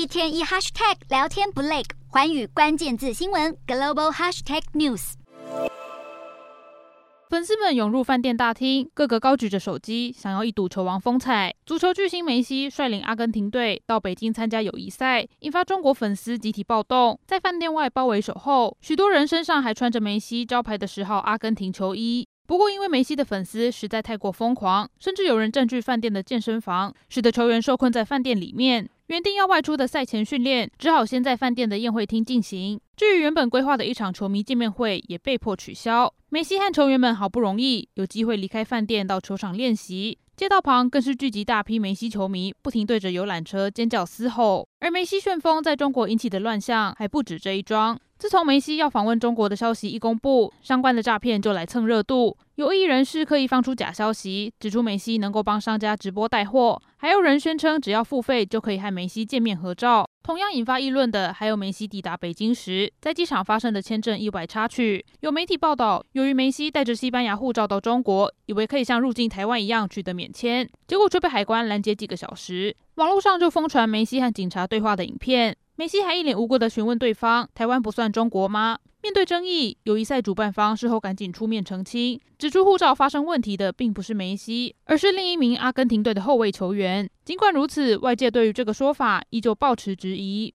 一天一 hashtag 聊天不累，寰宇关键字新闻 global hashtag news。粉丝们涌入饭店大厅，个个高举着手机，想要一睹球王风采。足球巨星梅西率领阿根廷队到北京参加友谊赛，引发中国粉丝集体暴动，在饭店外包围守候，许多人身上还穿着梅西招牌的十号阿根廷球衣。不过，因为梅西的粉丝实在太过疯狂，甚至有人占据饭店的健身房，使得球员受困在饭店里面。原定要外出的赛前训练，只好先在饭店的宴会厅进行。至于原本规划的一场球迷见面会，也被迫取消。梅西和球员们好不容易有机会离开饭店到球场练习，街道旁更是聚集大批梅西球迷，不停对着游览车尖叫嘶吼。而梅西旋风在中国引起的乱象还不止这一桩。自从梅西要访问中国的消息一公布，相关的诈骗就来蹭热度。有异议人士刻意放出假消息，指出梅西能够帮商家直播带货，还有人宣称只要付费就可以和梅西见面合照。同样引发议论的，还有梅西抵达北京时在机场发生的签证意外插曲。有媒体报道，由于梅西带着西班牙护照到中国，以为可以像入境台湾一样取得免签，结果却被海关拦截几个小时。网络上就疯传梅西和警察对话的影片。梅西还一脸无辜地询问对方：“台湾不算中国吗？”面对争议，友谊赛主办方事后赶紧出面澄清，指出护照发生问题的并不是梅西，而是另一名阿根廷队的后卫球员。尽管如此，外界对于这个说法依旧抱持质疑。